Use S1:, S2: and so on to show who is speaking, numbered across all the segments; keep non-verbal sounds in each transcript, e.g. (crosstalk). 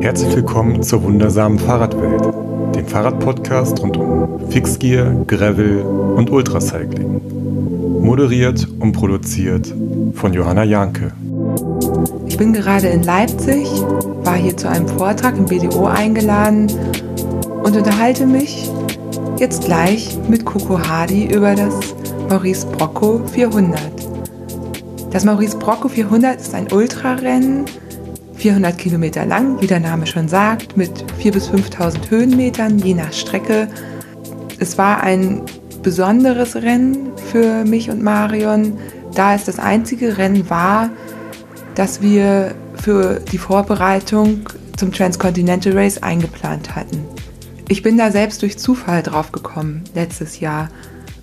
S1: Herzlich willkommen zur wundersamen Fahrradwelt, dem Fahrradpodcast rund um Fixgear, Gravel und Ultracycling. Moderiert und produziert von Johanna Janke.
S2: Ich bin gerade in Leipzig, war hier zu einem Vortrag im BDO eingeladen und unterhalte mich jetzt gleich mit Coco Hardy über das Maurice Brocco 400. Das Maurice Brocco 400 ist ein Ultrarennen, 400 Kilometer lang, wie der Name schon sagt, mit 4.000 bis 5.000 Höhenmetern je nach Strecke. Es war ein besonderes Rennen für mich und Marion, da es das einzige Rennen war, das wir für die Vorbereitung zum Transcontinental Race eingeplant hatten. Ich bin da selbst durch Zufall drauf gekommen letztes Jahr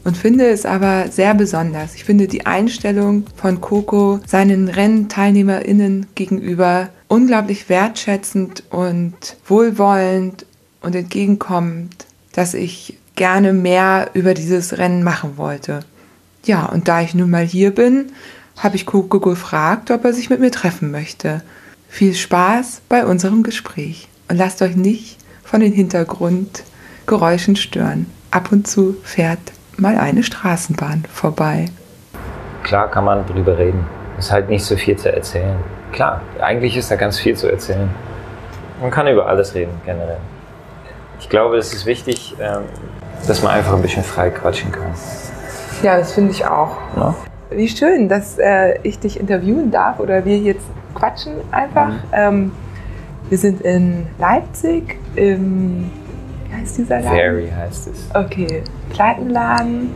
S2: und finde es aber sehr besonders. Ich finde die Einstellung von Coco seinen Rennteilnehmerinnen gegenüber unglaublich wertschätzend und wohlwollend und entgegenkommend, dass ich gerne mehr über dieses Rennen machen wollte. Ja, und da ich nun mal hier bin, habe ich Coco gefragt, ob er sich mit mir treffen möchte. Viel Spaß bei unserem Gespräch und lasst euch nicht von den Hintergrundgeräuschen stören. Ab und zu fährt mal eine Straßenbahn vorbei.
S3: Klar kann man drüber reden. Es ist halt nicht so viel zu erzählen. Klar, eigentlich ist da ganz viel zu erzählen. Man kann über alles reden, generell. Ich glaube, es ist wichtig, ähm, dass man einfach ein bisschen frei quatschen kann.
S2: Ja, das finde ich auch. Ja? Wie schön, dass äh, ich dich interviewen darf oder wir jetzt quatschen einfach. Mhm. Ähm, wir sind in Leipzig im heißt dieser Laden?
S3: Very heißt es.
S2: Okay. Plattenladen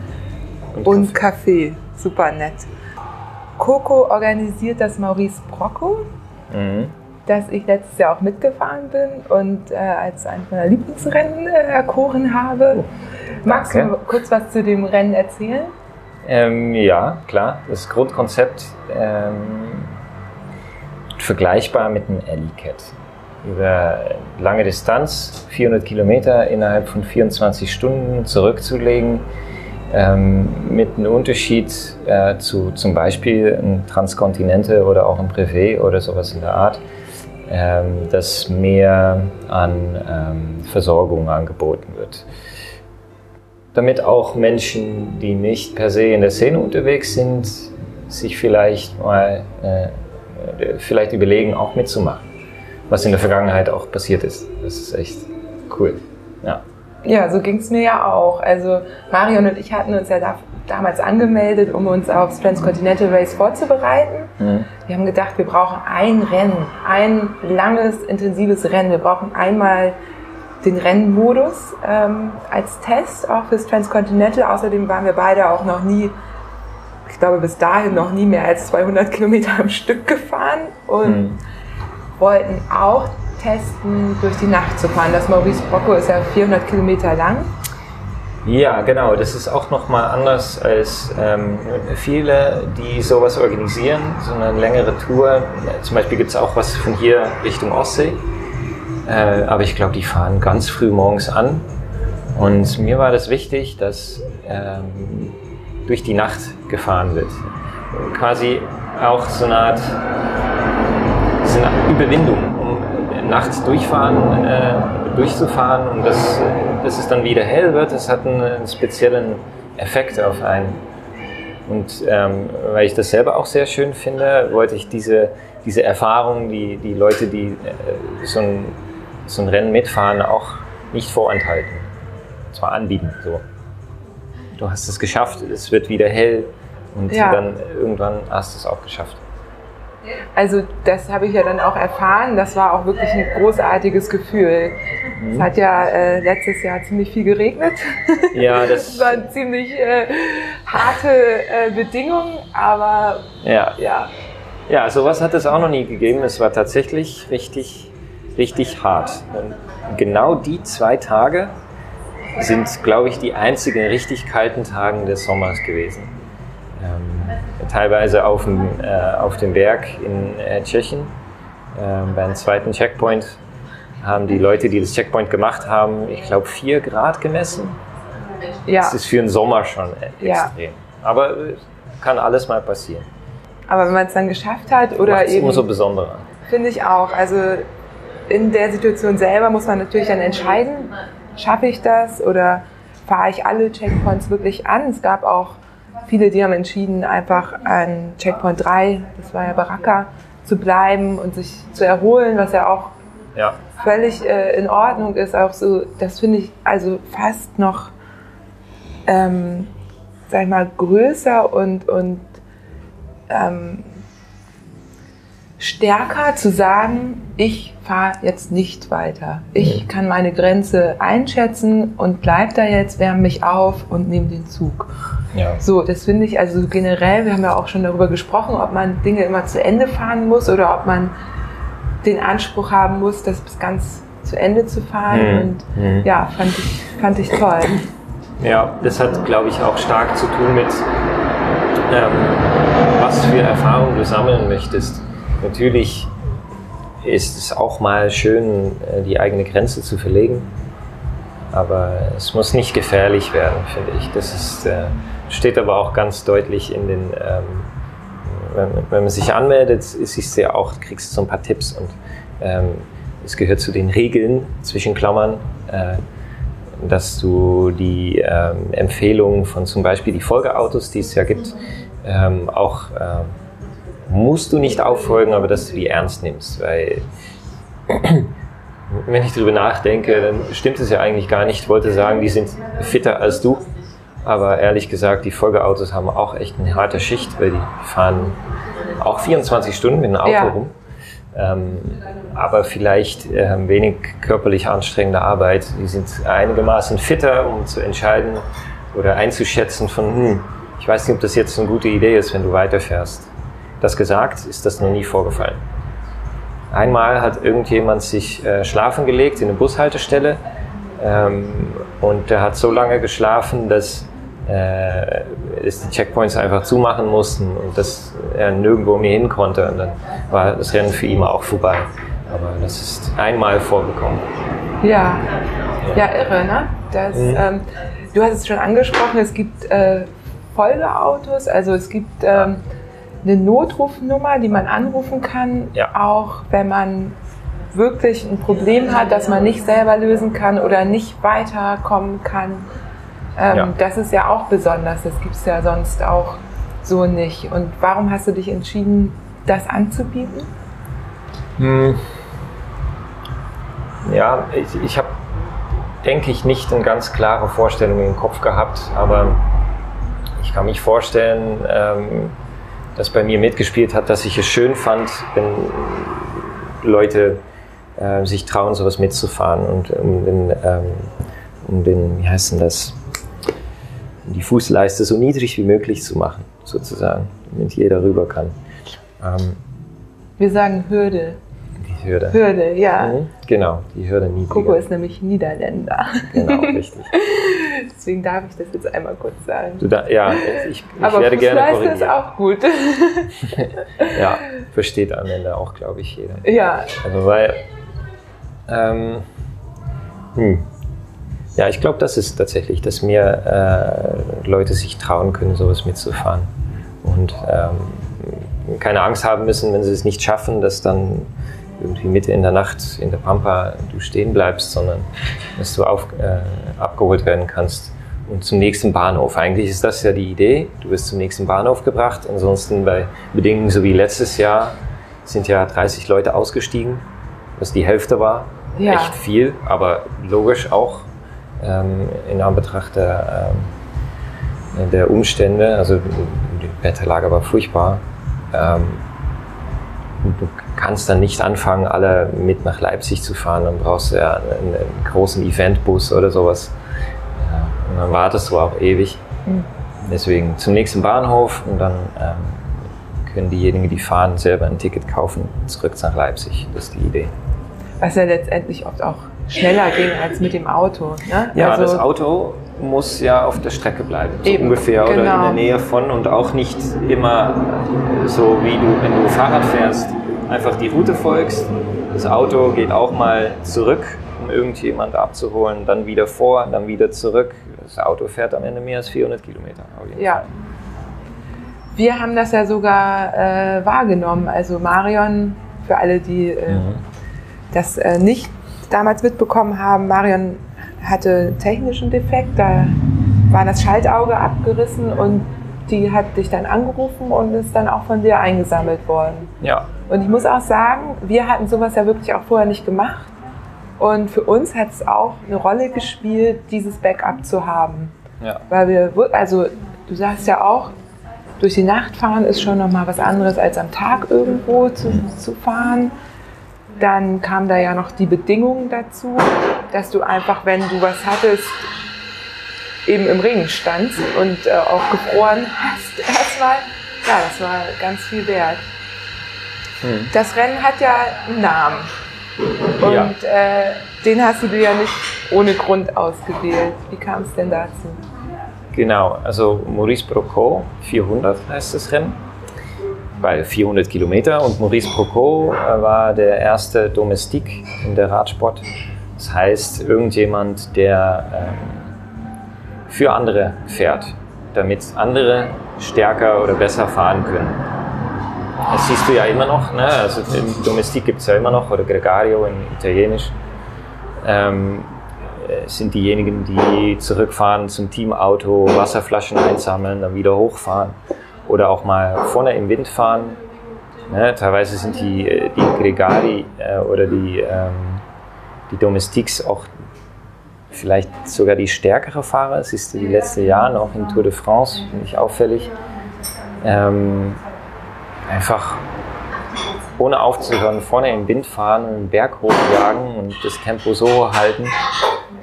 S2: und, und Café. Super nett. Coco organisiert das Maurice Brocco, mhm. das ich letztes Jahr auch mitgefahren bin und äh, als eines meiner Lieblingsrennen äh, erkoren habe. Oh. Magst du kurz was zu dem Rennen erzählen?
S3: Ähm, ja, klar. Das Grundkonzept ähm, vergleichbar mit einem Alley-Cat über lange Distanz, 400 Kilometer innerhalb von 24 Stunden zurückzulegen, ähm, mit einem Unterschied äh, zu zum Beispiel ein Transkontinente oder auch ein Privé oder sowas in der Art, ähm, dass mehr an ähm, Versorgung angeboten wird. Damit auch Menschen, die nicht per se in der Szene unterwegs sind, sich vielleicht mal äh, vielleicht überlegen, auch mitzumachen was in der Vergangenheit auch passiert ist. Das ist echt cool. Ja.
S2: Ja, so ging es mir ja auch. Also Marion und ich hatten uns ja da, damals angemeldet, um uns aufs Transcontinental Race vorzubereiten. Mhm. Wir haben gedacht, wir brauchen ein Rennen, ein langes, intensives Rennen. Wir brauchen einmal den Rennmodus ähm, als Test auch fürs Transcontinental. Außerdem waren wir beide auch noch nie, ich glaube bis dahin noch nie mehr als 200 Kilometer am Stück gefahren und mhm wollten auch testen, durch die Nacht zu fahren. Das Maurice Brocco ist ja 400 Kilometer lang.
S3: Ja, genau. Das ist auch nochmal anders als ähm, viele, die sowas organisieren, so eine längere Tour. Zum Beispiel gibt es auch was von hier Richtung Ostsee. Äh, aber ich glaube, die fahren ganz früh morgens an. Und mir war das wichtig, dass ähm, durch die Nacht gefahren wird. Quasi auch so eine Art eine Überwindung, um nachts durchfahren, äh, durchzufahren und dass, dass es dann wieder hell wird, das hat einen speziellen Effekt auf einen. Und ähm, weil ich das selber auch sehr schön finde, wollte ich diese, diese Erfahrung, die, die Leute, die äh, so, ein, so ein Rennen mitfahren, auch nicht vorenthalten. Zwar anbieten. So. Du hast es geschafft, es wird wieder hell und ja. dann irgendwann hast du es auch geschafft.
S2: Also das habe ich ja dann auch erfahren. Das war auch wirklich ein großartiges Gefühl. Mhm. Es hat ja äh, letztes Jahr ziemlich viel geregnet.
S3: Ja, (laughs) das
S2: waren ziemlich äh, harte äh, Bedingungen, aber
S3: ja. ja. Ja, sowas hat es auch noch nie gegeben. Es war tatsächlich richtig, richtig hart. Und genau die zwei Tage sind, glaube ich, die einzigen richtig kalten Tagen des Sommers gewesen. Ähm, teilweise auf dem, äh, auf dem Berg in äh, Tschechien. Ähm, beim zweiten Checkpoint haben die Leute, die das Checkpoint gemacht haben, ich glaube, vier Grad gemessen. Ja. Das ist für den Sommer schon extrem. Ja. Aber kann alles mal passieren.
S2: Aber wenn man es dann geschafft hat oder
S3: Macht's
S2: eben.
S3: umso besonderer.
S2: Finde ich auch. Also in der Situation selber muss man natürlich dann entscheiden, schaffe ich das oder fahre ich alle Checkpoints wirklich an. Es gab auch viele, die haben entschieden, einfach an Checkpoint 3, das war ja Baraka, zu bleiben und sich zu erholen, was ja auch
S3: Ja.
S2: völlig äh, in Ordnung ist. Auch so, das finde ich also fast noch, ähm, sag ich mal, größer und, und ähm, stärker zu sagen, ich fahre jetzt nicht weiter. Ich kann meine Grenze einschätzen und bleib da jetzt, wärme mich auf und nehme den Zug.
S3: Ja.
S2: So, das finde ich also generell, wir haben ja auch schon darüber gesprochen, ob man Dinge immer zu Ende fahren muss oder ob man den Anspruch haben muss, das bis ganz zu Ende zu fahren.
S3: Mhm.
S2: Und
S3: Mhm.
S2: ja, fand ich, fand ich toll.
S3: Ja, das hat, glaube ich, auch stark zu tun mit, ähm, was für Erfahrungen du sammeln möchtest. Natürlich ist es auch mal schön, äh, die eigene Grenze zu verlegen, aber es muss nicht gefährlich werden, finde ich. Das ist, äh, steht aber auch ganz deutlich in den, ähm, wenn, wenn man sich anmeldet, siehst du ja auch, kriegst du so ein paar Tipps und ähm, es gehört zu den Regeln zwischen Klammern. Äh, dass du die ähm, Empfehlungen von zum Beispiel die Folgeautos, die es ja gibt, ähm, auch ähm, musst du nicht auffolgen, aber dass du die ernst nimmst, weil (clears throat) wenn ich darüber nachdenke, dann stimmt es ja eigentlich gar nicht. Ich wollte sagen, die sind fitter als du, aber ehrlich gesagt, die Folgeautos haben auch echt eine harte Schicht, weil die fahren auch 24 Stunden mit einem Auto
S2: Ja.
S3: rum. Ähm, aber vielleicht ähm, wenig körperlich anstrengende Arbeit. Die sind einigermaßen fitter, um zu entscheiden oder einzuschätzen von, hm, ich weiß nicht, ob das jetzt eine gute Idee ist, wenn du weiterfährst. Das gesagt, ist das noch nie vorgefallen. Einmal hat irgendjemand sich äh, schlafen gelegt in eine Bushaltestelle ähm, und der hat so lange geschlafen, dass äh, dass die Checkpoints einfach zumachen mussten und dass er nirgendwo mehr hin konnte. Und dann war das Rennen für ihn auch vorbei. Aber das ist einmal vorgekommen.
S2: Ja, ja, irre, ne? Das,
S3: Mhm.
S2: ähm, du hast es schon angesprochen, es gibt äh, Folgeautos, also es gibt ähm, eine Notrufnummer, die man anrufen kann,
S3: Ja.
S2: auch wenn man wirklich ein Problem hat, das man nicht selber lösen kann oder nicht weiterkommen kann. Ähm,
S3: Ja.
S2: Das ist ja auch besonders, das gibt es ja sonst auch so nicht. Und warum hast du dich entschieden, das anzubieten?
S3: Hm. Ja, ich, ich habe, denke ich, nicht eine ganz klare Vorstellung im Kopf gehabt, aber ich kann mich vorstellen, ähm, dass bei mir mitgespielt hat, dass ich es schön fand, wenn Leute äh, sich trauen, sowas mitzufahren und um den, ähm, um den, wie heißt denn das, die Fußleiste so niedrig wie möglich zu machen, sozusagen, damit jeder rüber kann. Ähm,
S2: Wir sagen Hürde.
S3: die Hürde.
S2: Hürde, ja.
S3: Mhm, Genau, die Hürde niedriger.
S2: Coco ist nämlich Niederländer.
S3: Genau, (laughs) richtig.
S2: Deswegen darf ich das jetzt einmal kurz sagen.
S3: Du da, ja, ich, ich
S2: Aber
S3: werde gerne
S2: Fußleiste ist
S3: korrigieren.
S2: auch gut. (laughs)
S3: Ja, versteht am Ende auch, glaube ich, jeder.
S2: ja,
S3: Also weil, ähm, hm. Ja, ich glaube, das ist tatsächlich, dass mehr äh, Leute sich trauen können, sowas mitzufahren und ähm, keine Angst haben müssen, wenn sie es nicht schaffen, dass dann irgendwie Mitte in der Nacht in der Pampa du stehen bleibst, sondern dass du auf, äh, abgeholt werden kannst und zum nächsten Bahnhof. Eigentlich ist das ja die Idee. Du wirst zum nächsten Bahnhof gebracht. Ansonsten bei Bedingungen so wie letztes Jahr sind ja 30 Leute ausgestiegen, was die Hälfte war.
S2: Ja.
S3: Echt viel, aber logisch auch ähm, in Anbetracht der, ähm, der Umstände. Also die Wetterlage war furchtbar. Ähm, du kannst dann nicht anfangen, alle mit nach Leipzig zu fahren. Dann brauchst du ja einen, einen großen Eventbus oder sowas. Ja, und dann wartest du auch ewig.
S2: Mhm.
S3: Deswegen zum nächsten Bahnhof und dann ähm, können diejenigen, die fahren, selber ein Ticket kaufen, zurück nach Leipzig. Das ist die Idee.
S2: was ja letztendlich oft auch schneller ging als mit dem Auto. Ne?
S3: Ja,
S2: also,
S3: das Auto muss ja auf der Strecke bleiben, so
S2: Eben,
S3: ungefähr oder in
S2: genau.
S3: der Nähe von und auch nicht immer so wie du, wenn du Fahrrad fährst, einfach die Route folgst. Das Auto geht auch mal zurück, um irgendjemand abzuholen, dann wieder vor, dann wieder zurück. Das Auto fährt am Ende mehr als 400 Kilometer.
S2: Ja.
S3: Fall.
S2: wir haben das ja sogar äh, wahrgenommen. Also Marion, für alle, die äh, mhm. das äh, nicht damals mitbekommen haben, Marion hatte technischen Defekt, da war das Schaltauge abgerissen und die hat dich dann angerufen und ist dann auch von dir eingesammelt worden.
S3: Ja.
S2: Und ich muss auch sagen, wir hatten sowas ja wirklich auch vorher nicht gemacht. Und für uns hat es auch eine Rolle gespielt, dieses Backup zu haben.
S3: Ja.
S2: Weil wir, also du sagst ja auch, durch die Nacht fahren ist schon nochmal was anderes als am Tag irgendwo zu, zu fahren. Dann kam da ja noch die Bedingung dazu, dass du einfach, wenn du was hattest, eben im Regen standst und äh, auch gefroren hast (laughs) erstmal. Ja, das war ganz viel wert. Hm. Das Rennen hat ja einen Namen. Und ja. äh, den hast du dir ja nicht ohne Grund ausgewählt. Wie kam es denn dazu?
S3: Genau, also Maurice Procot 400 heißt das Rennen, weil 400 Kilometer und Maurice Procot äh, war der erste Domestik in der Radsport. Das heißt, irgendjemand, der ähm, für andere fährt, damit andere stärker oder besser fahren können. Das siehst du ja immer noch. Ne? Also Domestik gibt es ja immer noch, oder Gregario in Italienisch. Ähm, sind diejenigen, die zurückfahren zum Teamauto, Wasserflaschen einsammeln, dann wieder hochfahren oder auch mal vorne im Wind fahren. Ne? Teilweise sind die, die Gregari äh, oder die, ähm, die Domestiks auch vielleicht sogar die stärkere Fahrer. Das ist die letzten Jahre auch in Tour de France, finde ich auffällig. Ähm, einfach ohne aufzuhören, vorne im Wind fahren, einen Berg hochjagen und das Tempo so halten,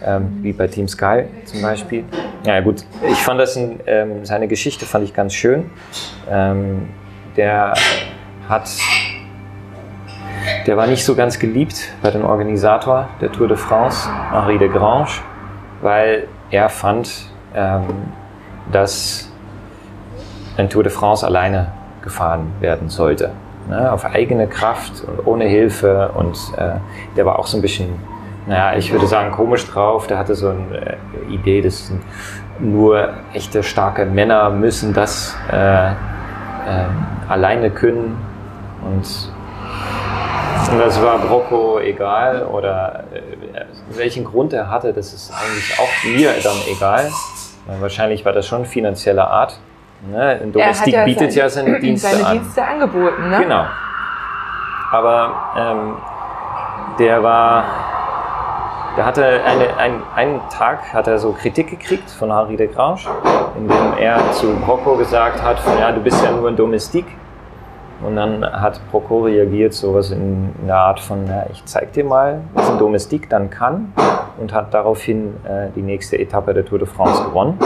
S3: ähm, wie bei Team Sky zum Beispiel. Ja gut, ich fand das, in, ähm, seine Geschichte fand ich ganz schön. Ähm, der hat, der war nicht so ganz geliebt bei dem Organisator der Tour de France, Henri de Grange, weil er fand, ähm, dass ein Tour de France alleine gefahren werden sollte. Ne, auf eigene Kraft und ohne Hilfe. Und äh, der war auch so ein bisschen, naja, ich würde sagen, komisch drauf. Der hatte so eine äh, Idee, dass nur echte starke Männer müssen das äh, äh, alleine können. Und, und das war Brocco egal oder äh, welchen Grund er hatte, das ist eigentlich auch mir dann egal. Wahrscheinlich war das schon finanzieller Art. Ne? Domestik ja bietet seine, ja seine (clears throat) Dienste
S2: seine
S3: an.
S2: Dienste angeboten, ne?
S3: Genau. Aber ähm, der war, der hatte eine, ein, einen Tag hat er so Kritik gekriegt von Henri de Grange, in dem er zu Brocco gesagt hat, von, ja, du bist ja nur ein Domestik. Und dann hat Procco reagiert, sowas in, in der Art von, ja, ich zeig dir mal, was ein Domestik dann kann und hat daraufhin äh, die nächste Etappe der Tour de France gewonnen.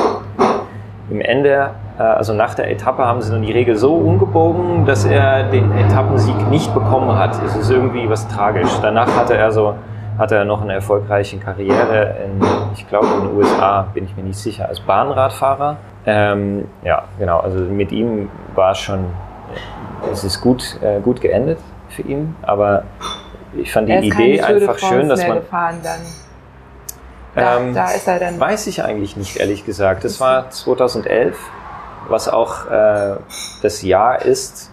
S3: Im Ende, äh, also nach der Etappe, haben sie dann die Regel so umgebogen, dass er den Etappensieg nicht bekommen hat. Es ist irgendwie was tragisch. Danach hatte er so hatte er noch eine erfolgreiche Karriere in, ich glaube, in den USA, bin ich mir nicht sicher, als Bahnradfahrer. Ähm, ja, genau, also mit ihm war es schon, es ist gut, äh, gut geendet für ihn, aber ich fand die Idee einfach schön, dass man.
S2: Gefahren dann.
S3: Da, ähm, da ist er dann. Weiß ich eigentlich nicht, ehrlich gesagt. Das war 2011, was auch äh, das Jahr ist.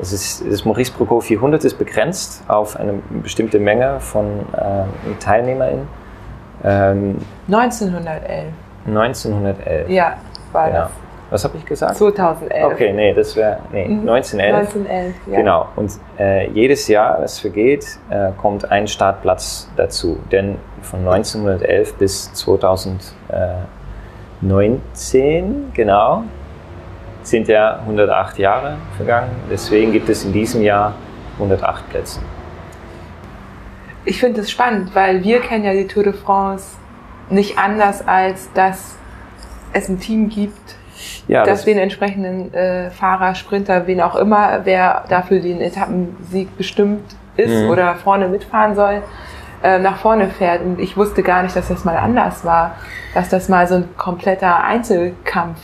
S3: Es ist, das Maurice Procot 400 ist begrenzt auf eine bestimmte Menge von äh, TeilnehmerInnen.
S2: Ähm, 1911.
S3: 1911.
S2: Ja, war genau. das.
S3: Was habe ich gesagt?
S2: 2011.
S3: Okay, nee, das wäre nee, 1911.
S2: 1911, ja.
S3: Genau. Und äh, jedes Jahr, das vergeht, äh, kommt ein Startplatz dazu. Denn von 1911 bis 2019, genau, sind ja 108 Jahre vergangen. Deswegen gibt es in diesem Jahr 108 Plätze.
S2: Ich finde es spannend, weil wir kennen ja die Tour de France nicht anders, als dass es ein Team gibt, ja, dass das den entsprechenden äh, Fahrer, Sprinter, wen auch immer, wer dafür den Etappensieg bestimmt ist mhm. oder vorne mitfahren soll, äh, nach vorne fährt. Und ich wusste gar nicht, dass das mal anders war, dass das mal so ein kompletter Einzelkampf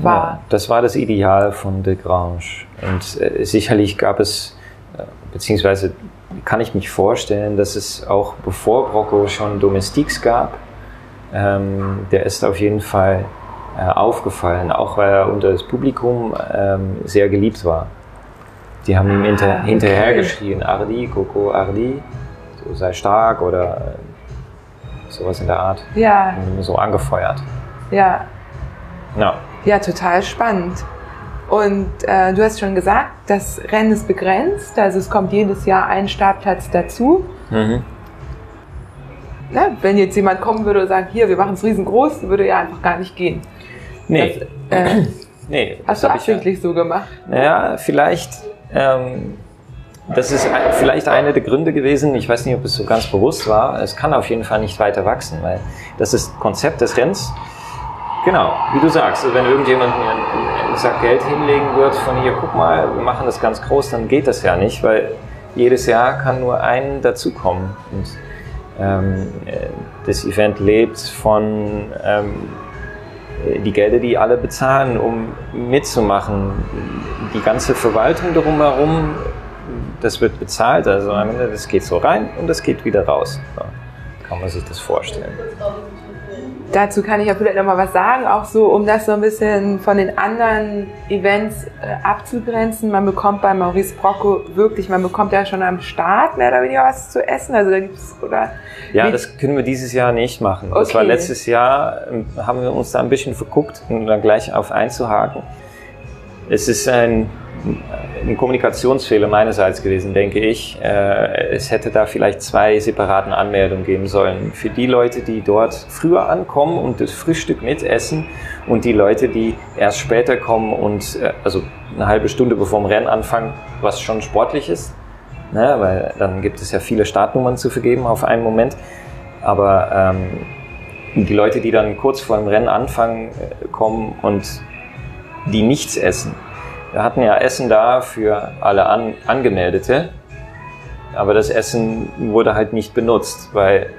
S2: war. Ja,
S3: das war das Ideal von de Grange. Und äh, sicherlich gab es, äh, beziehungsweise kann ich mich vorstellen, dass es auch bevor Brocco schon Domestiques gab. Ähm, der ist auf jeden Fall aufgefallen, auch weil er unter das Publikum ähm, sehr geliebt war. Die haben ihm hinter,
S2: Ah,
S3: hinterher
S2: okay.
S3: geschrien, Ardi, Coco, Ardi, so sei stark oder äh, sowas in der Art.
S2: Ja,
S3: So angefeuert.
S2: ja,
S3: Ja,
S2: ja, total spannend. Und äh, du hast schon gesagt, das Rennen ist begrenzt, also es kommt jedes Jahr ein Startplatz dazu.
S3: mhm.
S2: Ne? Wenn jetzt jemand kommen würde und sagen, hier, wir machen es riesengroß, würde ja einfach gar nicht gehen.
S3: Nee,
S2: Das, äh, (clears throat)
S3: nee.
S2: hast du
S3: hab ich ja-
S2: absichtlich so gemacht?
S3: Naja, vielleicht, ähm, das ist vielleicht einer der Gründe gewesen, ich weiß nicht, ob es so ganz bewusst war, es kann auf jeden Fall nicht weiter wachsen, weil das ist Konzept des Rennens. Genau, wie du sagst, wenn irgendjemand mir einen, einen Sack Geld hinlegen wird von hier, guck mal, wir machen das ganz groß, dann geht das ja nicht, weil jedes Jahr kann nur ein dazukommen. Und ähm, äh, das Event lebt von ähm, die Gelder, die alle bezahlen, um mitzumachen. Die ganze Verwaltung drumherum, das wird bezahlt. Also am Ende, das geht so rein und das geht wieder raus. So kann man sich das vorstellen.
S2: Dazu kann ich ja vielleicht nochmal was sagen, auch so, um das so ein bisschen von den anderen Events äh, abzugrenzen. Man bekommt bei Maurice Brocco wirklich, man bekommt ja schon am Start mehr oder weniger was zu essen. Also da gibt's oder?
S3: Ja,
S2: Wie-
S3: das können wir dieses Jahr nicht machen. Das war
S2: Okay.
S3: letztes Jahr, ähm, haben wir uns da ein bisschen verguckt, um da gleich auf einzuhaken. Es ist ein, ein Kommunikationsfehler meinerseits gewesen, denke ich. Äh, Es hätte da vielleicht zwei separaten Anmeldungen geben sollen. Für die Leute, die dort früher ankommen und das Frühstück mitessen und die Leute, die erst später kommen und äh, also eine halbe Stunde bevor dem Rennen anfangen, was schon sportlich ist. Ne, weil dann gibt es ja viele Startnummern zu vergeben auf einen Moment. Aber ähm, die Leute, die dann kurz vor dem Rennen anfangen, äh, kommen und die nichts essen. Wir hatten ja Essen da für alle An Angemeldete, aber das Essen wurde halt nicht benutzt, weil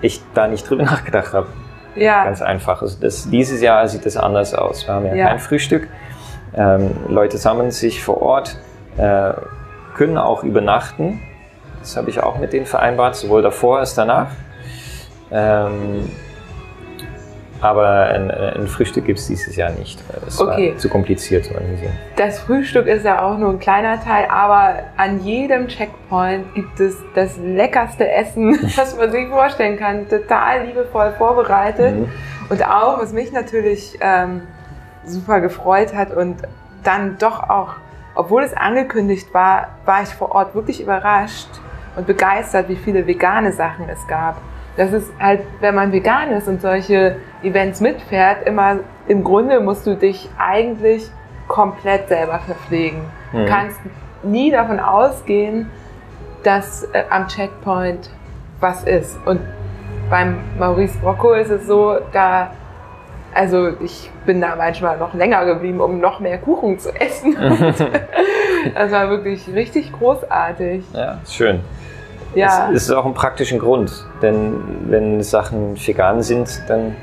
S3: ich da nicht drüber (laughs) nachgedacht habe.
S2: Ja,
S3: Ganz einfach. Also das, dieses Jahr sieht das anders aus. Wir haben ja,
S2: Ja.
S3: kein Frühstück. Ähm, Leute sammeln sich vor Ort, äh, können auch übernachten. Das habe ich auch mit denen vereinbart, sowohl davor als danach. Ähm, aber ein, ein Frühstück gibt es dieses Jahr nicht. weil Das
S2: Okay.
S3: war zu kompliziert zu organisieren.
S2: das Frühstück ist ja auch nur ein kleiner Teil, aber an jedem Checkpoint gibt es das leckerste Essen, (laughs) was man sich vorstellen kann. Total liebevoll vorbereitet.
S3: Mhm.
S2: Und auch, was mich natürlich ähm, super gefreut hat und dann doch auch, obwohl es angekündigt war, war ich vor Ort wirklich überrascht und begeistert, wie viele vegane Sachen es gab. Das ist halt, wenn man vegan ist und solche Events mitfährt, immer im Grunde musst du dich eigentlich komplett selber verpflegen. Du
S3: Mhm.
S2: kannst nie davon ausgehen, dass äh, am Checkpoint was ist. Und beim Maurice Brocco ist es so, da, also ich bin da manchmal noch länger geblieben, um noch mehr Kuchen zu essen. (laughs) das war wirklich richtig großartig.
S3: Ja, schön.
S2: Ja,
S3: Es, ist auch ein praktischen Grund, denn wenn Sachen vegan sind, dann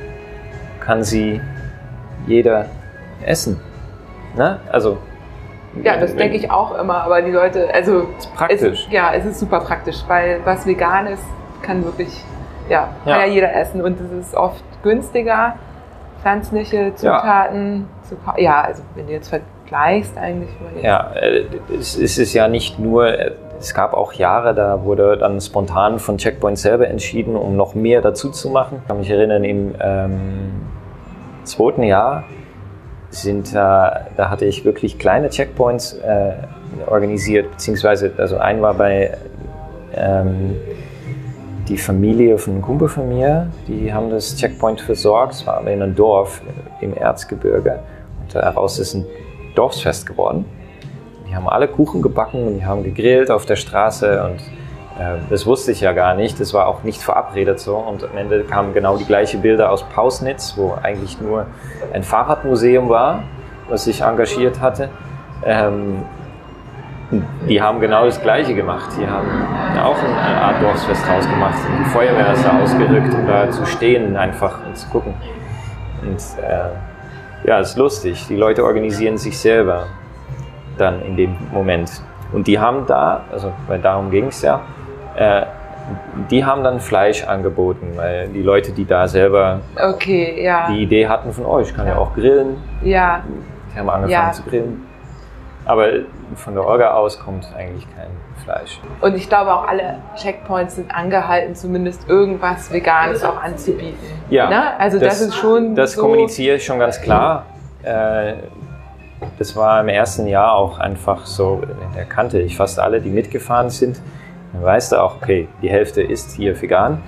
S3: kann sie jeder essen. Ne? Also
S2: ja das denke ich auch immer, aber die Leute, also
S3: praktisch.
S2: Es, ja, es ist super praktisch, weil was vegan ist, kann wirklich, ja, kann ja,
S3: Ja.
S2: jeder essen und es ist oft günstiger, pflanzliche Zutaten zu kau- Ja, also wenn du jetzt vergleichst eigentlich.
S3: Ja, äh, es es ist ja nicht nur, äh, es gab auch Jahre, da wurde dann spontan von Checkpoint selber entschieden, um noch mehr dazu zu machen. Ich kann mich erinnern, im ähm, zweiten Jahr sind, äh, da hatte ich wirklich kleine Checkpoints äh, organisiert, beziehungsweise, also ein war bei ähm, die Familie von einem Kumpel von mir, die haben das Checkpoint versorgt, es war aber in einem Dorf im Erzgebirge und daraus ist ein Dorfsfest geworden. Die haben alle Kuchen gebacken und die haben gegrillt auf der Straße und äh, das wusste ich ja gar nicht. Das war auch nicht verabredet so. Und am Ende kamen genau die gleichen Bilder aus Pausnitz, wo eigentlich nur ein Fahrradmuseum war, was sich engagiert hatte. Ähm, die haben genau das Gleiche gemacht. Die haben auch eine Art Dorfsfest rausgemacht. Und die Feuerwehr ist da ausgerückt, um da zu stehen einfach und zu gucken. Und äh, ja, ist lustig. Die Leute organisieren sich selber dann in dem Moment. Und die haben da, also weil darum ging es ja, äh, die haben dann Fleisch angeboten, weil die Leute, die da selber
S2: Okay, ja.
S3: die Idee hatten von, oh, ich kann ja,
S2: Ja.
S3: auch grillen,
S2: Ja,
S3: die haben angefangen
S2: Ja.
S3: zu grillen. Aber von der Orga aus kommt eigentlich kein Fleisch.
S2: und ich glaube auch alle Checkpoints sind angehalten, zumindest irgendwas Veganes auch anzubieten.
S3: Ja,
S2: Ne? Also das, ist schon
S3: Das
S2: so,
S3: kommuniziere ich schon ganz klar. Äh, das war im ersten Jahr auch einfach so, da kannte ich fast alle, die mitgefahren sind. Dann weißt du auch, okay, die Hälfte ist hier vegan.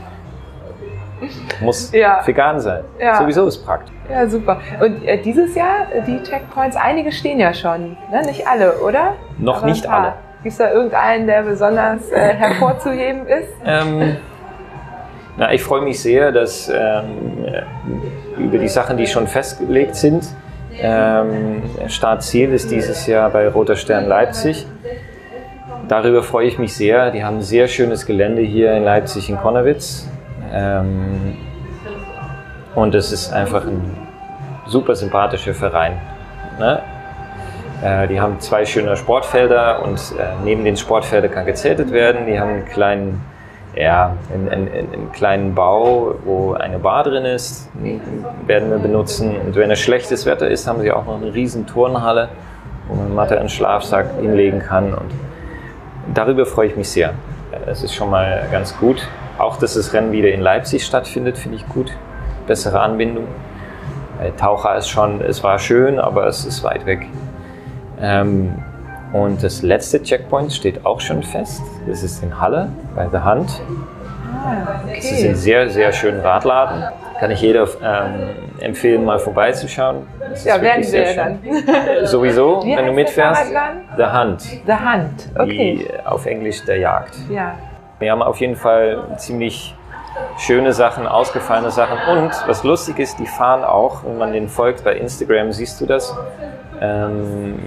S3: Muss (laughs)
S2: Ja.
S3: vegan sein.
S2: Ja.
S3: Sowieso ist praktisch.
S2: Ja, super. Und äh, dieses Jahr, äh, die Checkpoints, einige stehen ja schon. Ne? Nicht alle, oder?
S3: Noch
S2: Aber
S3: nicht alle.
S2: Gibt es da irgendeinen, der besonders äh, hervorzuheben ist? (laughs)
S3: Ähm, na, ich freue mich sehr, dass ähm, äh, über die Sachen, die schon festgelegt sind, ähm, Startziel ist dieses Jahr bei Roter Stern Leipzig. Darüber freue ich mich sehr. Die haben ein sehr schönes Gelände hier in Leipzig in Konnewitz. Ähm, und es ist einfach ein super sympathischer Verein. Ne? Äh, die haben zwei schöne Sportfelder und äh, neben den Sportfeldern kann gezeltet werden. Die haben einen kleinen, ja, einen, einen, einen kleinen Bau, wo eine Bar drin ist, werden wir benutzen. Und wenn es schlechtes Wetter ist, haben sie auch noch eine riesen Turnhalle, wo man Matte und Schlafsack hinlegen kann. Und darüber freue ich mich sehr. Es ist schon mal ganz gut. Auch, dass das Rennen wieder in Leipzig stattfindet, finde ich gut. Bessere Anbindung. Weil Taucher ist schon, es war schön, aber es ist weit weg. Ähm, und das letzte Checkpoint steht auch schon fest. Das ist in Halle bei The Hand.
S2: Ah,
S3: Das ist ein
S2: okay.
S3: sehr, sehr schöner Radladen. Kann ich jeder ähm, empfehlen, mal vorbeizuschauen. Das
S2: Ja, werden wir dann. (laughs)
S3: Sowieso,
S2: Wie
S3: wenn du mitfährst. The Hand.
S2: The Hand. Okay.
S3: Die äh, auf Englisch der Jagd.
S2: Ja.
S3: Wir haben auf jeden Fall ziemlich schöne Sachen, ausgefallene Sachen. Und was lustig ist, die fahren auch, wenn man den folgt bei Instagram, siehst du das, ähm,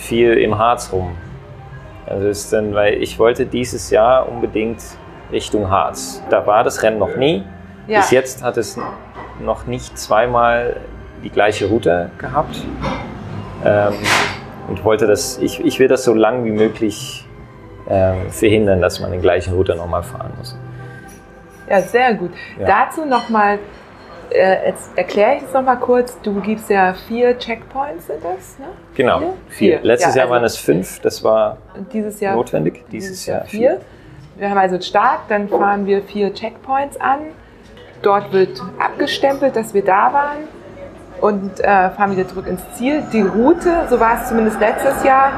S3: viel im Harz rum. Also ist dann, weil ich wollte dieses Jahr unbedingt Richtung Harz. Da war das Rennen noch nie.
S2: Ja.
S3: Bis jetzt hat es noch nicht zweimal die gleiche Route gehabt. Ähm, und wollte das, ich, ich will das so lang wie möglich ähm, verhindern, dass man den gleichen Route nochmal fahren muss.
S2: Ja, sehr gut.
S3: Ja.
S2: Dazu nochmal, äh, jetzt erkläre ich es nochmal kurz. Du gibst ja vier Checkpoints, sind das, ne?
S3: Genau,
S2: Vier?
S3: vier.
S2: Vier.
S3: Letztes
S2: Ja,
S3: Jahr waren
S2: also-
S3: es fünf, das war
S2: dieses Jahr
S3: notwendig. Dieses Jahr
S2: vier.
S3: vier.
S2: Wir haben also einen Start, dann fahren wir vier Checkpoints an. Dort wird abgestempelt, dass wir da waren und äh, fahren wieder zurück ins Ziel. Die Route, so war es zumindest letztes Jahr,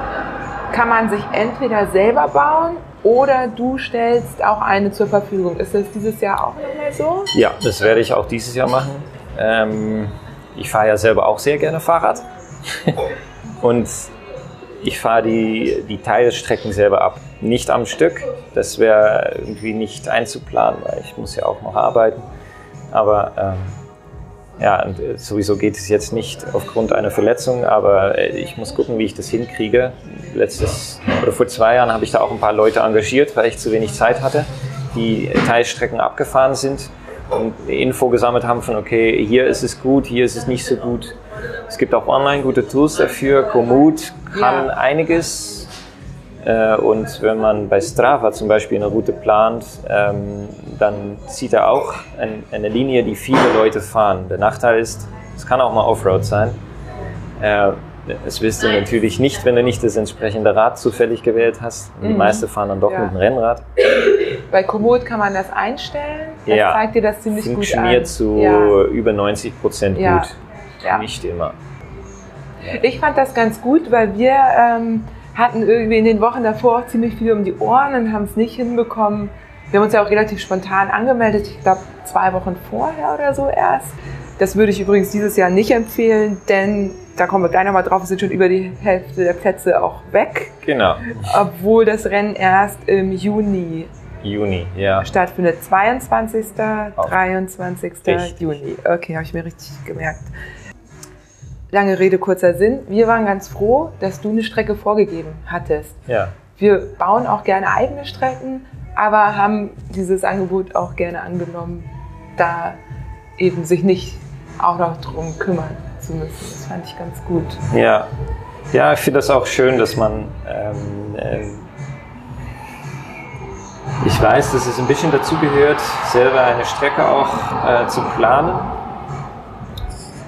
S2: kann man sich entweder selber bauen oder du stellst auch eine zur Verfügung. Ist das dieses Jahr auch nochmal so?
S3: Ja, das werde ich auch dieses Jahr machen. Ähm, ich fahre ja selber auch sehr gerne Fahrrad. (laughs) Und ich fahre die, die Teilstrecken selber ab. Nicht am Stück. Das wäre irgendwie nicht einzuplanen, weil ich muss ja auch noch arbeiten. Aber ähm, ja, und äh, sowieso geht es jetzt nicht aufgrund einer Verletzung, aber äh, ich muss gucken, wie ich das hinkriege. Letztes oder vor zwei Jahren habe ich da auch ein paar Leute engagiert, weil ich zu wenig Zeit hatte, die Teilstrecken abgefahren sind und Info gesammelt haben von, okay, hier ist es gut, hier ist es nicht so gut. Es gibt auch online gute Tools dafür. Komoot kann
S2: Ja.
S3: einiges. Äh, Und wenn man bei Strava zum Beispiel eine Route plant, ähm, dann sieht er auch ein, eine Linie, die viele Leute fahren. Der Nachteil ist, es kann auch mal Offroad sein. Äh, Das wirst du natürlich nicht, wenn du nicht das entsprechende Rad zufällig gewählt hast. Und Die
S2: Mhm.
S3: meisten fahren dann doch
S2: Ja.
S3: mit dem Rennrad.
S2: Bei Komoot kann man das einstellen. Das
S3: Ja.
S2: zeigt dir das ziemlich gut an.
S3: Funktioniert zu
S2: Ja.
S3: über 90 Prozent
S2: Ja.
S3: gut.
S2: Ja.
S3: Nicht immer.
S2: Ich fand das ganz gut, weil wir ähm, hatten irgendwie in den Wochen davor auch ziemlich viel um die Ohren und haben es nicht hinbekommen. Wir haben uns ja auch relativ spontan angemeldet, ich glaube zwei Wochen vorher oder so erst. Das würde ich übrigens dieses Jahr nicht empfehlen, denn da kommen wir gleich nochmal drauf, es sind schon über die Hälfte der Plätze auch weg,
S3: Genau.
S2: obwohl das Rennen erst im Juni
S3: Juni, ja.
S2: stattfindet. 22. 23.
S3: Richtig.
S2: Juni. Okay, habe ich mir richtig gemerkt. Lange Rede, kurzer Sinn. Wir waren ganz froh, dass du eine Strecke vorgegeben hattest.
S3: Ja.
S2: Wir bauen auch gerne eigene Strecken, aber haben dieses Angebot auch gerne angenommen, da eben sich nicht auch noch drum kümmern zu müssen. Das fand ich ganz gut.
S3: Ja, ja ich finde das auch schön, dass man. Ähm, ähm, ich weiß, dass es ein bisschen dazu gehört, selber eine Strecke auch äh, zu planen.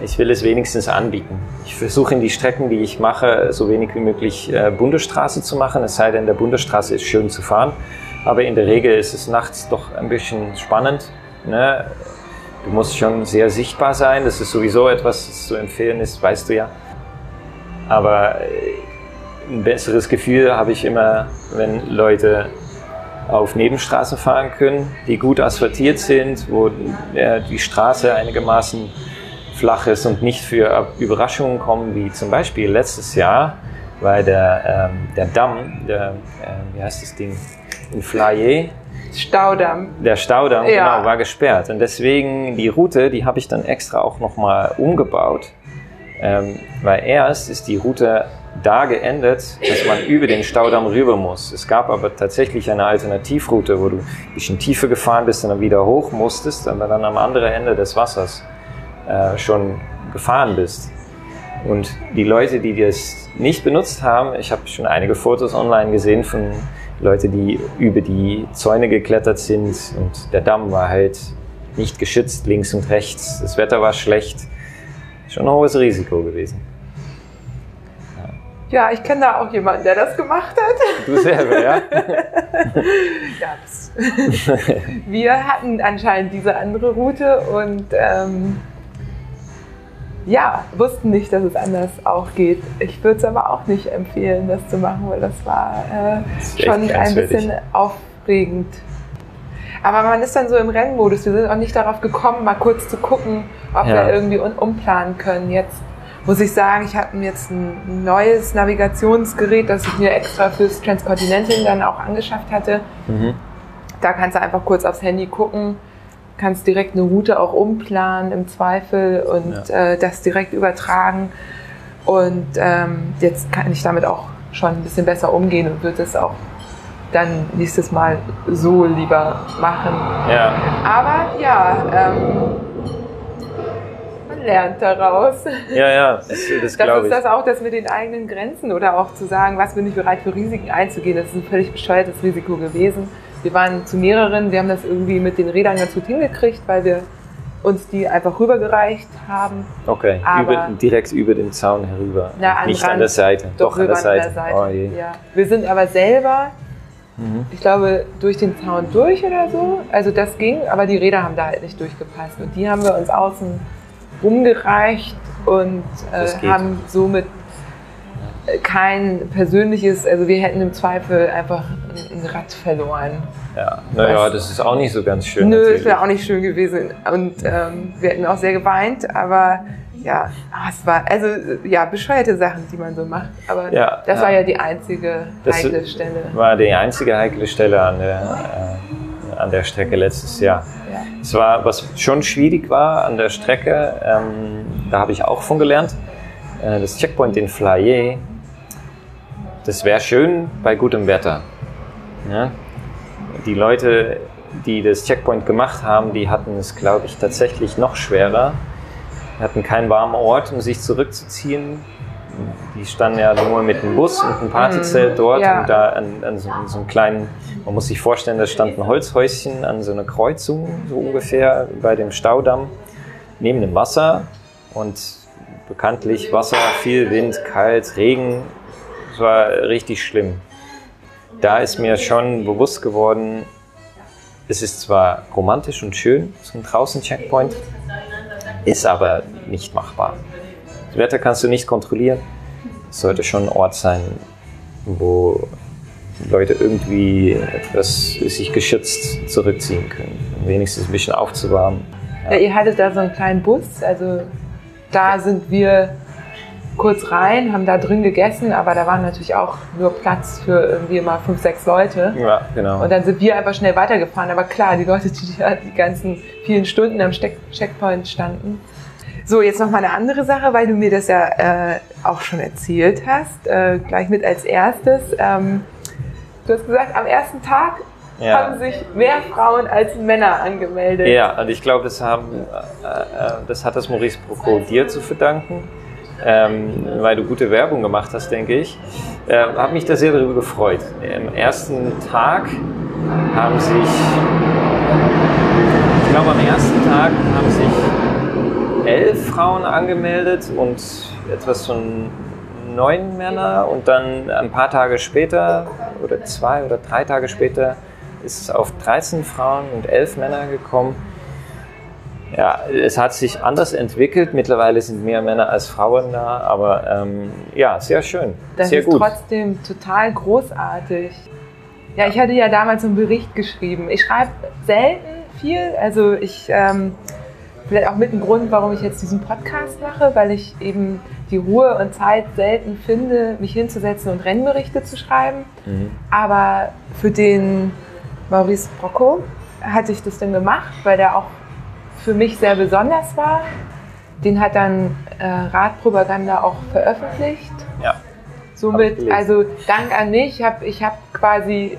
S3: Ich will es wenigstens anbieten. Ich versuche in die Strecken, die ich mache, so wenig wie möglich äh, Bundesstraße zu machen, es sei denn, der Bundesstraße ist schön zu fahren. Aber in der Regel ist es nachts doch ein bisschen spannend. Ne? Du musst schon sehr sichtbar sein. Das ist sowieso etwas, das zu empfehlen ist, weißt du ja. Aber äh, ein besseres Gefühl habe ich immer, wenn Leute auf Nebenstraßen fahren können, die gut asphaltiert sind, wo die Straße einigermaßen flach ist und nicht für Überraschungen kommen, wie zum Beispiel letztes Jahr, weil der, ähm, der Damm, der, äh, wie heißt das Ding, in Flayer,
S2: Staudamm.
S3: Der Staudamm, ja. genau, war gesperrt. Und deswegen die Route, die habe ich dann extra auch nochmal umgebaut. Ähm, weil erst ist die Route da geendet, dass man über den Staudamm rüber muss. Es gab aber tatsächlich eine Alternativroute, wo du ein bisschen tiefer gefahren bist und dann wieder hoch musstest, aber dann am anderen Ende des Wassers äh, schon gefahren bist. Und die Leute, die das nicht benutzt haben, ich habe schon einige Fotos online gesehen von Leuten, die über die Zäune geklettert sind und der Damm war halt nicht geschützt links und rechts. Das Wetter war schlecht. Schon ein hohes Risiko gewesen.
S2: Ja, ich kenne da auch jemanden, der das gemacht hat.
S3: Du selber, ja? (laughs)
S2: ja, das (laughs) wir hatten anscheinend diese andere Route und ähm, ja, wussten nicht, dass es anders auch geht. Ich würde es aber auch nicht empfehlen, das zu machen, weil das war äh, schon ein bisschen aufregend. Aber man ist dann so im Rennmodus. Wir sind auch nicht darauf gekommen, mal kurz zu gucken, ob ja. wir irgendwie umplanen können. Jetzt muss ich sagen, ich habe jetzt ein neues Navigationsgerät, das ich mir extra fürs Transcontinental dann auch angeschafft hatte. Mhm. Da kannst du einfach kurz aufs Handy gucken kannst direkt eine Route auch umplanen im Zweifel und ja. äh, das direkt übertragen. Und ähm, jetzt kann ich damit auch schon ein bisschen besser umgehen und würde es auch dann nächstes Mal so lieber machen.
S3: Ja.
S2: Aber ja, ähm, man lernt daraus.
S3: Ja, ja, das, das,
S2: das glaube ich. Das ist das auch, das mit den eigenen Grenzen oder auch zu sagen, was bin ich bereit für Risiken einzugehen. Das ist ein völlig bescheuertes Risiko gewesen. Wir waren zu mehreren, wir haben das irgendwie mit den Rädern ganz gut hingekriegt, weil wir uns die einfach rübergereicht haben.
S3: Okay, über, direkt über den Zaun herüber.
S2: Na,
S3: nicht an der Seite.
S2: Doch, doch an der Seite. Der Seite. Oh ja. Wir sind aber selber, mhm. ich glaube, durch den Zaun durch oder so. Also das ging, aber die Räder haben da halt nicht durchgepasst. Und die haben wir uns außen rumgereicht und äh, haben somit kein persönliches, also wir hätten im Zweifel einfach ein Rad verloren.
S3: Ja, naja, das ist auch nicht so ganz schön.
S2: Nö, das wäre auch nicht schön gewesen. Und ähm, wir hätten auch sehr geweint, aber ja, ah, es war, also ja, bescheuerte Sachen, die man so macht. Aber ja, das ja. war ja die einzige heikle das Stelle.
S3: War die einzige heikle Stelle an der, äh, an der Strecke letztes Jahr. Ja. Es war, was schon schwierig war an der Strecke, ähm, da habe ich auch von gelernt, äh, das Checkpoint in Flayer, das wäre schön bei gutem Wetter. Ja? Die Leute, die das Checkpoint gemacht haben, die hatten es, glaube ich, tatsächlich noch schwerer. Die hatten keinen warmen Ort, um sich zurückzuziehen. Die standen ja nur mit einem Bus und einem Partyzelt mhm. dort ja. und da an, an, so, an, so, einem kleinen, man muss sich vorstellen, da stand ein Holzhäuschen an so einer Kreuzung, so ungefähr bei dem Staudamm, neben dem Wasser und bekanntlich Wasser, viel Wind, kalt, Regen, es war richtig schlimm. Da ist mir schon bewusst geworden, es ist zwar romantisch und schön, so ein Draußen-Checkpoint, ist aber nicht machbar. Das Wetter kannst du nicht kontrollieren. Es sollte schon ein Ort sein, wo Leute irgendwie etwas sich geschützt zurückziehen können, um wenigstens ein bisschen aufzuwärmen.
S2: Ja. Ja, ihr hattet da so einen kleinen Bus, also da sind wir kurz rein, haben da drin gegessen, aber da war natürlich auch nur Platz für irgendwie mal fünf, sechs Leute.
S3: Ja, genau.
S2: Und dann sind wir einfach schnell weitergefahren. Aber klar, die Leute, die die ganzen vielen Stunden am Checkpoint standen. So, jetzt noch mal eine andere Sache, weil du mir das ja äh, auch schon erzählt hast, äh, gleich mit als erstes. Ähm, du hast gesagt, am ersten Tag ja. haben sich mehr Frauen als Männer angemeldet.
S3: Ja, und ich glaube, das, haben, äh, äh das hat das Maurice Procot dir zu verdanken ähm, weil du gute Werbung gemacht hast, denke ich. Äh, habe mich da sehr darüber gefreut. Am ersten Tag haben sich, ich glaube am ersten Tag haben sich elf Frauen angemeldet und etwas von neun Männer und dann ein paar Tage später oder zwei oder drei Tage später ist es auf 13 Frauen und elf Männer gekommen. Ja, es hat sich anders entwickelt. Mittlerweile sind mehr Männer als Frauen da, aber ähm, ja, sehr schön.
S2: Das
S3: sehr
S2: ist trotzdem total großartig. Ja, ich hatte ja damals einen Bericht geschrieben. Ich schreibe selten viel, also ich ähm, vielleicht auch mit ein Grund, warum ich jetzt diesen Podcast mache, weil ich eben die Ruhe und Zeit selten finde, mich hinzusetzen und Rennberichte zu schreiben. Mhm. Aber für den Maurice Brocco hatte ich das dann gemacht, weil der auch für mich sehr besonders war. Den hat dann äh, Radpropaganda auch veröffentlicht.
S3: Ja.
S2: Somit, also Dank an mich, hab, ich habe quasi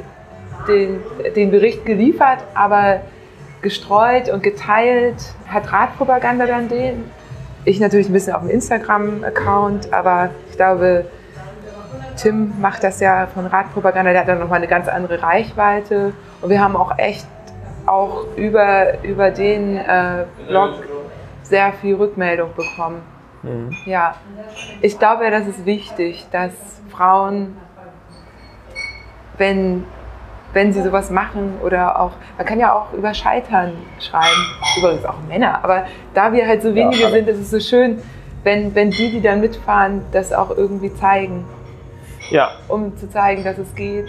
S2: den, den Bericht geliefert, aber gestreut und geteilt hat Radpropaganda dann den. Ich natürlich ein bisschen auf dem Instagram-Account, aber ich glaube, Tim macht das ja von Radpropaganda, der hat dann nochmal eine ganz andere Reichweite. Und wir haben auch echt auch über, über den äh, Blog sehr viel Rückmeldung bekommen. Mhm. Ja, ich glaube, das ist wichtig, dass Frauen, wenn, wenn sie sowas machen oder auch, man kann ja auch über Scheitern schreiben, übrigens auch Männer, aber da wir halt so wenige ja, sind, ist es so schön, wenn, wenn die, die dann mitfahren, das auch irgendwie zeigen.
S3: Ja.
S2: Um zu zeigen, dass es geht.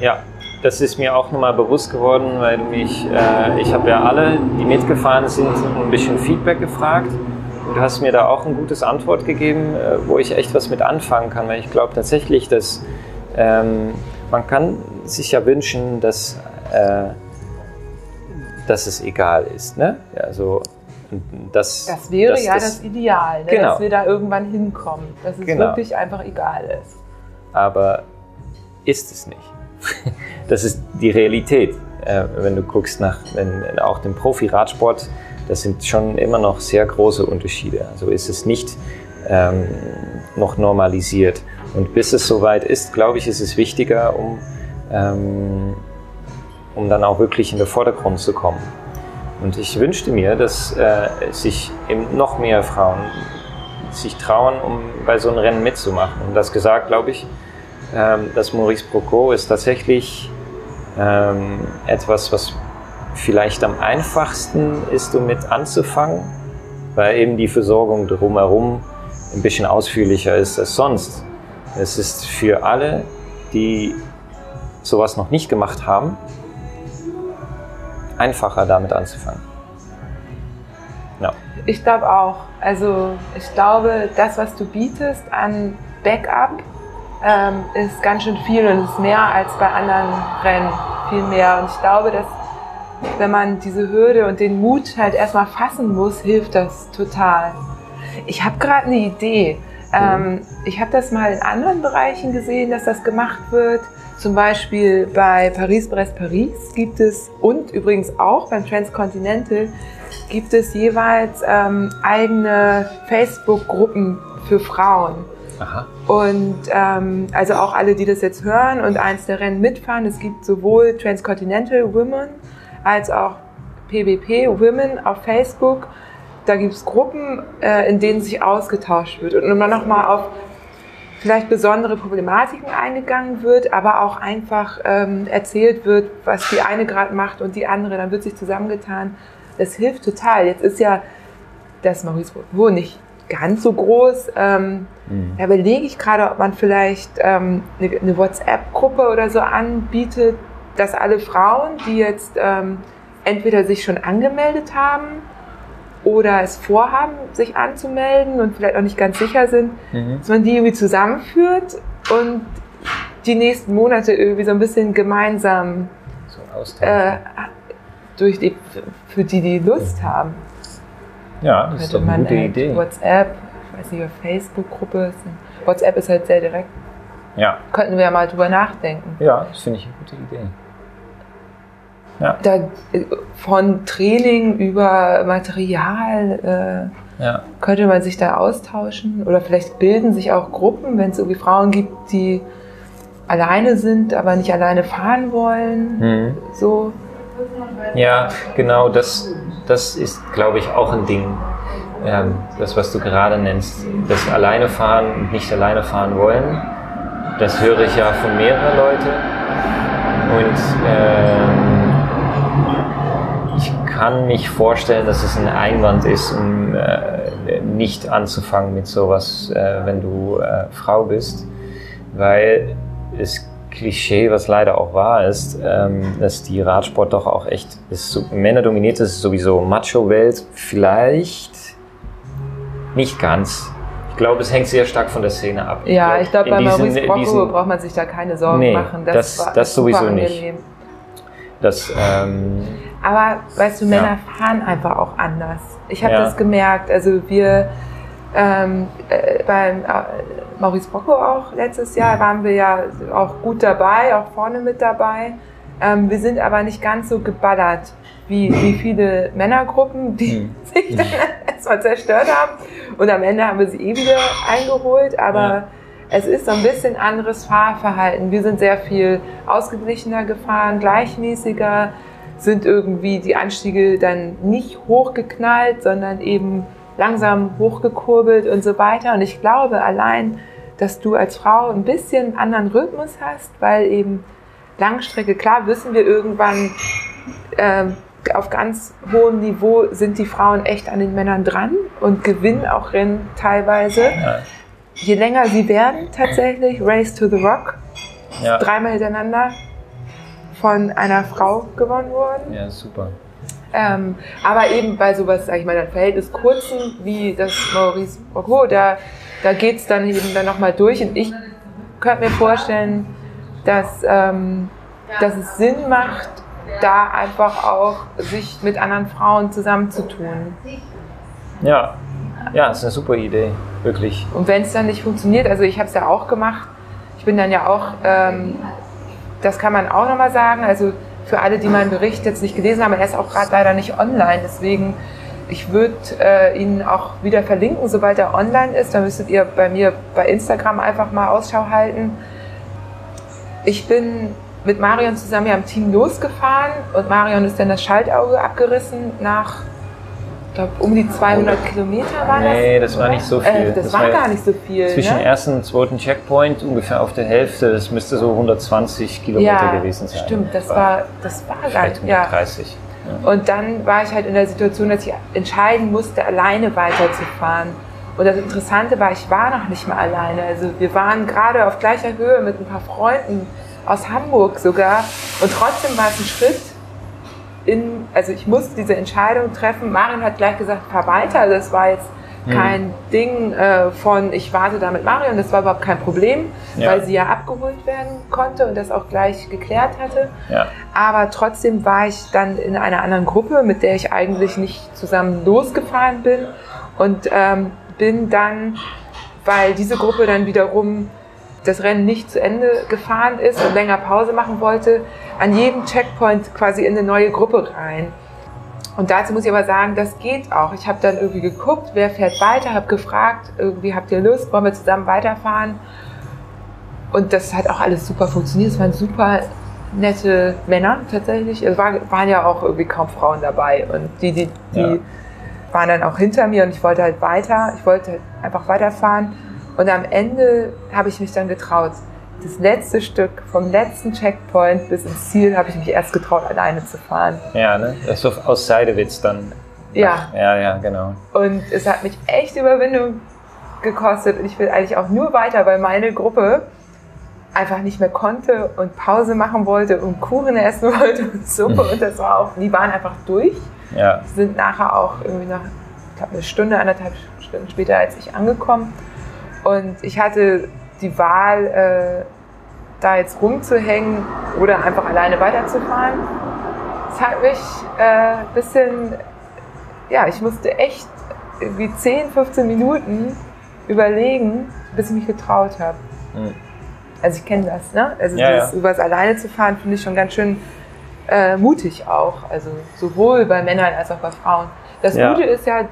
S3: Ja, das ist mir auch nochmal bewusst geworden, weil mich, äh, ich habe ja alle, die mitgefahren sind, ein bisschen Feedback gefragt. Und du hast mir da auch ein gutes Antwort gegeben, äh, wo ich echt was mit anfangen kann, weil ich glaube tatsächlich, dass ähm, man kann sich ja wünschen, dass, äh, dass es egal ist. Ne?
S2: Also, das, das wäre dass, ja das, das Ideal, ne? genau. dass wir da irgendwann hinkommen, dass es genau. wirklich einfach egal ist.
S3: Aber ist es nicht. (laughs) das ist die Realität. Äh, wenn du guckst nach wenn, auch dem Profi-Radsport, das sind schon immer noch sehr große Unterschiede. Also ist es nicht ähm, noch normalisiert. Und bis es soweit ist, glaube ich, ist es wichtiger, um, ähm, um dann auch wirklich in den Vordergrund zu kommen. Und ich wünschte mir, dass äh, sich eben noch mehr Frauen sich trauen, um bei so einem Rennen mitzumachen. Und das gesagt, glaube ich, ähm, das Maurice Procot ist tatsächlich ähm, etwas, was vielleicht am einfachsten ist, um mit anzufangen, weil eben die Versorgung drumherum ein bisschen ausführlicher ist als sonst. Es ist für alle, die sowas noch nicht gemacht haben, einfacher damit anzufangen.
S2: Ja. Ich glaube auch. Also ich glaube, das, was du bietest an Backup, ähm, ist ganz schön viel und ist mehr als bei anderen Rennen, viel mehr. Und ich glaube, dass wenn man diese Hürde und den Mut halt erstmal fassen muss, hilft das total. Ich habe gerade eine Idee. Ähm, ich habe das mal in anderen Bereichen gesehen, dass das gemacht wird. Zum Beispiel bei Paris-Brest-Paris gibt es und übrigens auch beim Transcontinental gibt es jeweils ähm, eigene Facebook-Gruppen für Frauen. Aha. Und ähm, also auch alle, die das jetzt hören und eins der Rennen mitfahren, es gibt sowohl Transcontinental Women als auch PBP Women auf Facebook. Da gibt es Gruppen, äh, in denen sich ausgetauscht wird und immer nochmal auf vielleicht besondere Problematiken eingegangen wird, aber auch einfach ähm, erzählt wird, was die eine gerade macht und die andere, dann wird sich zusammengetan. Das hilft total. Jetzt ist ja das Maurice wo nicht ganz so groß. Ähm, mhm. Da überlege ich gerade, ob man vielleicht ähm, eine, eine WhatsApp-Gruppe oder so anbietet, dass alle Frauen, die jetzt ähm, entweder sich schon angemeldet haben oder es vorhaben, sich anzumelden und vielleicht auch nicht ganz sicher sind, mhm. dass man die irgendwie zusammenführt und die nächsten Monate irgendwie so ein bisschen gemeinsam so äh, durch die, für die, die Lust haben.
S3: Ja, das ist doch eine gute
S2: halt
S3: Idee.
S2: WhatsApp, ich weiß nicht, Facebook-Gruppe. WhatsApp ist halt sehr direkt.
S3: Ja.
S2: Könnten wir ja mal drüber nachdenken.
S3: Ja, das finde ich eine gute Idee.
S2: Ja. Da, von Training über Material,
S3: Ja.
S2: Könnte man sich da austauschen? Oder vielleicht bilden sich auch Gruppen, wenn es irgendwie Frauen gibt, die alleine sind, aber nicht alleine fahren wollen.
S3: Mhm.
S2: So.
S3: Ja, genau, das, das ist, glaube ich, auch ein Ding. Ähm, das, was du gerade nennst, das alleine fahren und nicht alleine fahren wollen, das höre ich ja von mehreren Leuten. Und ähm, ich kann mich vorstellen, dass es ein Einwand ist, um äh, nicht anzufangen mit sowas, äh, wenn du äh, Frau bist, weil das Klischee, was leider auch wahr ist, ähm, dass die Radsport doch auch echt ist so, männerdominiert ist, sowieso Macho-Welt, vielleicht nicht ganz. Ich glaube, es hängt sehr stark von der Szene ab.
S2: Ja, ich glaube,
S3: in
S2: bei Maurice Brocco
S3: diesen-
S2: braucht man sich da keine Sorgen
S3: Nee,
S2: machen.
S3: das-
S2: war
S3: das
S2: super
S3: sowieso nicht. Das, ähm,
S2: Aber weißt du,
S3: Ja.
S2: Männer fahren einfach auch anders. Ich habe
S3: Ja.
S2: das gemerkt. Also wir ähm, äh, beim äh, Maurice Brocco auch letztes Jahr waren wir ja auch gut dabei, auch vorne mit dabei. Ähm, wir sind aber nicht ganz so geballert wie, wie viele Männergruppen, die
S3: Hm. (laughs)
S2: sich dann erstmal (laughs) zerstört haben. Und am Ende haben wir sie eh wieder eingeholt. Aber
S3: Ja.
S2: es ist so ein bisschen anderes Fahrverhalten. Wir sind sehr viel ausgeglichener gefahren, gleichmäßiger, sind irgendwie die Anstiege dann nicht hochgeknallt, sondern eben langsam hochgekurbelt und so weiter. Und ich glaube allein, dass du als Frau ein bisschen einen anderen Rhythmus hast, weil eben Langstrecke, klar wissen wir irgendwann, ähm, auf ganz hohem Niveau sind die Frauen echt an den Männern dran und gewinnen auch Rennen teilweise.
S3: ja,
S2: Je länger sie werden, tatsächlich, Race to the Rock,
S3: ja,
S2: dreimal hintereinander von einer Frau gewonnen worden.
S3: ja, super.
S2: Ähm, aber eben bei sowas, sag ich mal, dann Verhältnis kurzen, wie das Maurice Brocco, da, da geht es dann eben dann nochmal durch. Und ich könnte mir vorstellen, dass, ähm, dass es Sinn macht, da einfach auch sich mit anderen Frauen zusammenzutun.
S3: Ja, ja, das ist eine super Idee, wirklich.
S2: Und wenn es dann nicht funktioniert, also ich habe es ja auch gemacht, ich bin dann ja auch, ähm, das kann man auch nochmal sagen, also für alle, die meinen Bericht jetzt nicht gelesen haben, er ist auch gerade leider nicht online, deswegen ich würde äh, ihn auch wieder verlinken, sobald er online ist, dann müsstet ihr bei mir bei Instagram einfach mal Ausschau halten. Ich bin mit Marion zusammen ja im Team losgefahren und Marion ist dann das Schaltauge abgerissen nach, glaube, um die 200 Kilometer war das.
S3: Nee, das war nicht so viel.
S2: Äh, das,
S3: Das
S2: war
S3: war
S2: gar nicht so viel.
S3: Zwischen
S2: ne?
S3: ersten und zweiten Checkpoint ungefähr auf der Hälfte, das müsste so 120 Kilometer
S2: ja,
S3: gewesen sein.
S2: Stimmt, das war, das war gar nicht. Ja.
S3: 130.
S2: Und dann war ich halt in der Situation, dass ich entscheiden musste, alleine weiterzufahren. Und das Interessante war, ich war noch nicht mal alleine. Also wir waren gerade auf gleicher Höhe mit ein paar Freunden aus Hamburg sogar. Und trotzdem war es ein Schritt in, also ich musste diese Entscheidung treffen. Marion hat gleich gesagt, fahr weiter. Also das war jetzt kein Ding äh, von, ich warte da mit Marion. Das war überhaupt kein Problem,
S3: Ja.
S2: weil sie ja abgeholt werden konnte und das auch gleich geklärt hatte.
S3: Ja.
S2: Aber trotzdem war ich dann in einer anderen Gruppe, mit der ich eigentlich nicht zusammen losgefahren bin. Und ähm, bin dann, weil diese Gruppe dann wiederum das Rennen nicht zu Ende gefahren ist und länger Pause machen wollte, an jedem Checkpoint quasi in eine neue Gruppe rein. Und dazu muss ich aber sagen, das geht auch. Ich habe dann irgendwie geguckt, wer fährt weiter, habe gefragt, irgendwie habt ihr Lust, wollen wir zusammen weiterfahren? Und das hat auch alles super funktioniert. Es waren super nette Männer tatsächlich. Es war, waren ja auch irgendwie kaum Frauen dabei. Und die, die, die
S3: Ja.
S2: waren dann auch hinter mir und ich wollte halt weiter. Ich wollte halt einfach weiterfahren. Und am Ende habe ich mich dann getraut. Das letzte Stück vom letzten Checkpoint bis ins Ziel habe ich mich erst getraut, alleine zu fahren.
S3: Ja, ne? Das ist so aus Seidewitz dann.
S2: Ja.
S3: Ja, ja, genau.
S2: Und es hat mich echt Überwindung gekostet. Und ich will eigentlich auch nur weiter, weil meine Gruppe einfach nicht mehr konnte und Pause machen wollte und Kuchen essen (laughs) wollte und Suppe. Und das war auch, die waren einfach durch.
S3: Ja,
S2: Sind nachher auch irgendwie nach, ich glaube, eine Stunde, anderthalb Stunden später als ich angekommen. Und ich hatte die Wahl, äh, da jetzt rumzuhängen oder einfach alleine weiterzufahren. Es hat mich äh, ein bisschen, ja, ich musste echt irgendwie 10, 15 Minuten überlegen, bis ich mich getraut habe.
S3: Hm.
S2: Also ich kenne das, ne? Also
S3: Ja,
S2: das
S3: ja.
S2: übers alleine zu fahren, finde ich schon ganz schön äh, mutig auch. Also sowohl bei Männern als auch bei Frauen. Das
S3: Ja.
S2: Gute ist ja,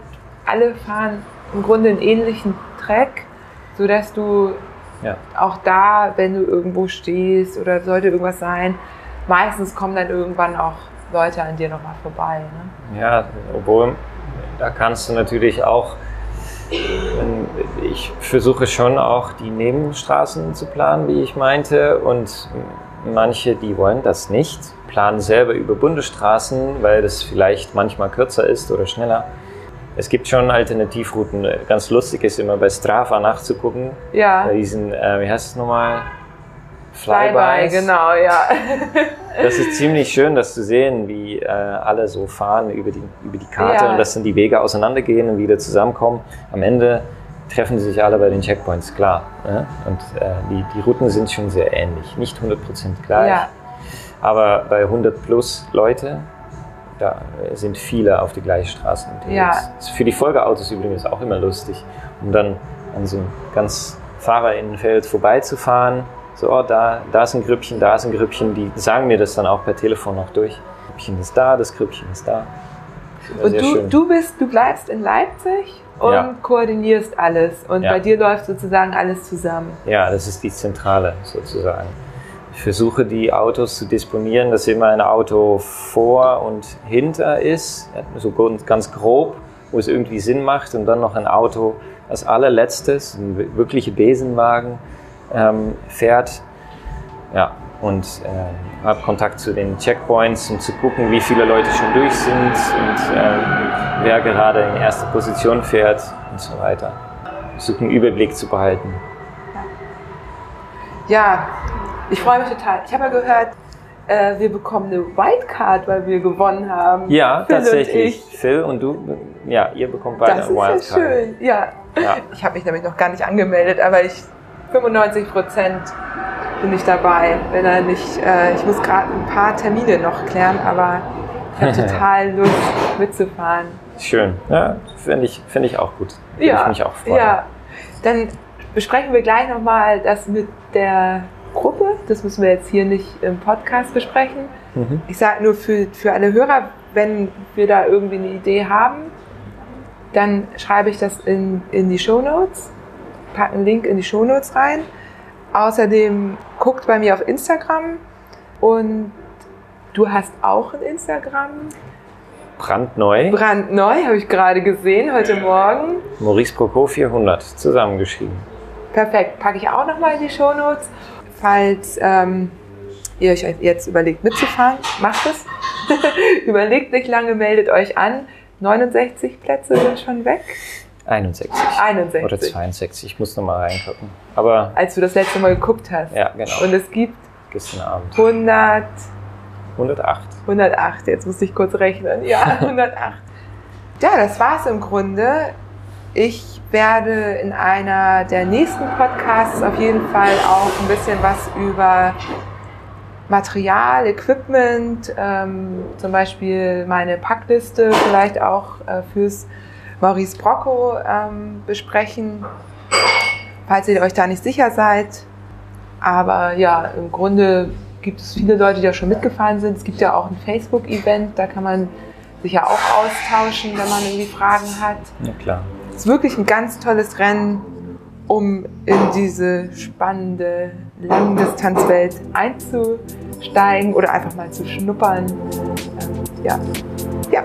S2: alle fahren im Grunde einen ähnlichen Track, sodass du
S3: Ja.
S2: auch da, wenn du irgendwo stehst oder sollte irgendwas sein, meistens kommen dann irgendwann auch Leute an dir nochmal vorbei. Ne?
S3: Ja, obwohl, da kannst du natürlich auch, ich versuche schon auch die Nebenstraßen zu planen, wie ich meinte, und manche, die wollen das nicht, planen selber über Bundesstraßen, weil das vielleicht manchmal kürzer ist oder schneller. Es gibt schon Alternativrouten. Ganz lustig ist immer bei Strava nachzugucken,
S2: Ja,
S3: bei diesen, äh, wie heißt es nochmal?
S2: Flyby,
S3: Flybys.
S2: genau, ja. (laughs)
S3: Das ist ziemlich schön, das zu sehen, wie äh, alle so fahren über die, über die Karte
S2: Ja.
S3: und dass dann die Wege auseinandergehen und wieder zusammenkommen. Am Ende treffen sie sich alle bei den Checkpoints, klar. Ne? Und äh, die, die Routen sind schon sehr ähnlich. Nicht 100% gleich,
S2: Ja.
S3: aber bei 100 plus Leute, da sind viele auf die gleiche Straße unterwegs.
S2: Ja.
S3: Für die Folgeautos übrigens auch immer lustig, um dann an so einem ganz Fahrerinnenfeld vorbeizufahren. So, oh, da, da ist ein Grüppchen, da ist ein Grüppchen. Die sagen mir das dann auch per Telefon noch durch. Das Grüppchen ist da, das Grüppchen ist da. Ist
S2: Und du,
S3: schön.
S2: du bist, du bleibst in Leipzig und
S3: Ja.
S2: koordinierst alles. Und
S3: Ja.
S2: bei dir läuft sozusagen alles zusammen.
S3: Ja, das ist die Zentrale sozusagen. Ich versuche die Autos zu disponieren, dass immer ein Auto vor und hinter ist, so ganz grob, wo es irgendwie Sinn macht und dann noch ein Auto als allerletztes, ein wirklicher Besenwagen, ähm, fährt. Ja, und äh, habe Kontakt zu den Checkpoints, um zu gucken, wie viele Leute schon durch sind und ähm, wer gerade in erster Position fährt und so weiter. Versuche einen Überblick zu behalten.
S2: Ja, ich freue mich total. Ich habe ja gehört, äh, wir bekommen eine Wildcard, weil wir gewonnen haben.
S3: Ja,
S2: Phil und
S3: tatsächlich.
S2: ich.
S3: Phil und du, ja, ihr bekommt beide
S2: Das
S3: eine
S2: ist ja
S3: Wildcard.
S2: schön. Ja.
S3: Ja.
S2: Ich habe mich nämlich noch gar nicht angemeldet, aber ich 95 Prozent bin ich dabei. Wenn er nicht, äh, ich muss gerade ein paar Termine noch klären, aber ich habe (laughs) total Lust mitzufahren.
S3: Schön. Ja, finde ich, finde ich auch gut. Würde
S2: Ja,
S3: ich mich auch freuen.
S2: ja. Dann besprechen wir gleich nochmal das mit der Gruppe. Das müssen wir jetzt hier nicht im Podcast besprechen.
S3: Mhm.
S2: Ich sage nur für, für alle Hörer, wenn wir da irgendwie eine Idee haben, dann schreibe ich das in, in die Show Notes, packe einen Link in die Show Notes rein. Außerdem guckt bei mir auf Instagram und du hast auch ein Instagram.
S3: Brandneu.
S2: Brandneu, habe ich gerade gesehen, heute Morgen.
S3: Maurice Proco 400 zusammengeschrieben.
S2: Perfekt, packe ich auch nochmal in die Show Notes. Falls ähm, ihr euch jetzt überlegt mitzufahren, macht es. (laughs) überlegt nicht lange, meldet euch an. 69 Plätze sind schon weg.
S3: 61.
S2: 61.
S3: Oder 62. Ich muss nochmal reingucken. Aber
S2: Als du das letzte Mal geguckt hast.
S3: ja, genau.
S2: Und es gibt
S3: Gestern Abend.
S2: 100,
S3: 108.
S2: 108, jetzt muss ich kurz rechnen. Ja, (laughs) 108. Ja, das war's im Grunde. Ich werde in einer der nächsten Podcasts auf jeden Fall auch ein bisschen was über Material, Equipment, ähm, zum Beispiel meine Packliste vielleicht auch äh, fürs Maurice Brocco ähm, besprechen, falls ihr euch da nicht sicher seid. Aber ja, im Grunde gibt es viele Leute, die da schon mitgefahren sind. Es gibt ja auch ein Facebook-Event, da kann man sich ja auch austauschen, wenn man irgendwie Fragen hat.
S3: Ja, klar.
S2: Es ist wirklich ein ganz tolles Rennen, um in diese spannende Langdistanzwelt einzusteigen oder einfach mal zu schnuppern. Ähm, ja. ja.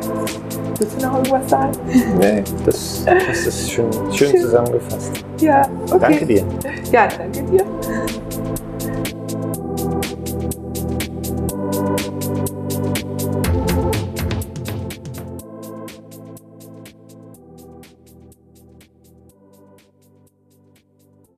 S2: Willst du noch irgendwas sagen?
S3: Nee, das, das ist schön, schön
S2: Schön.
S3: zusammengefasst.
S2: Ja, okay.
S3: Danke dir.
S2: Ja, danke dir.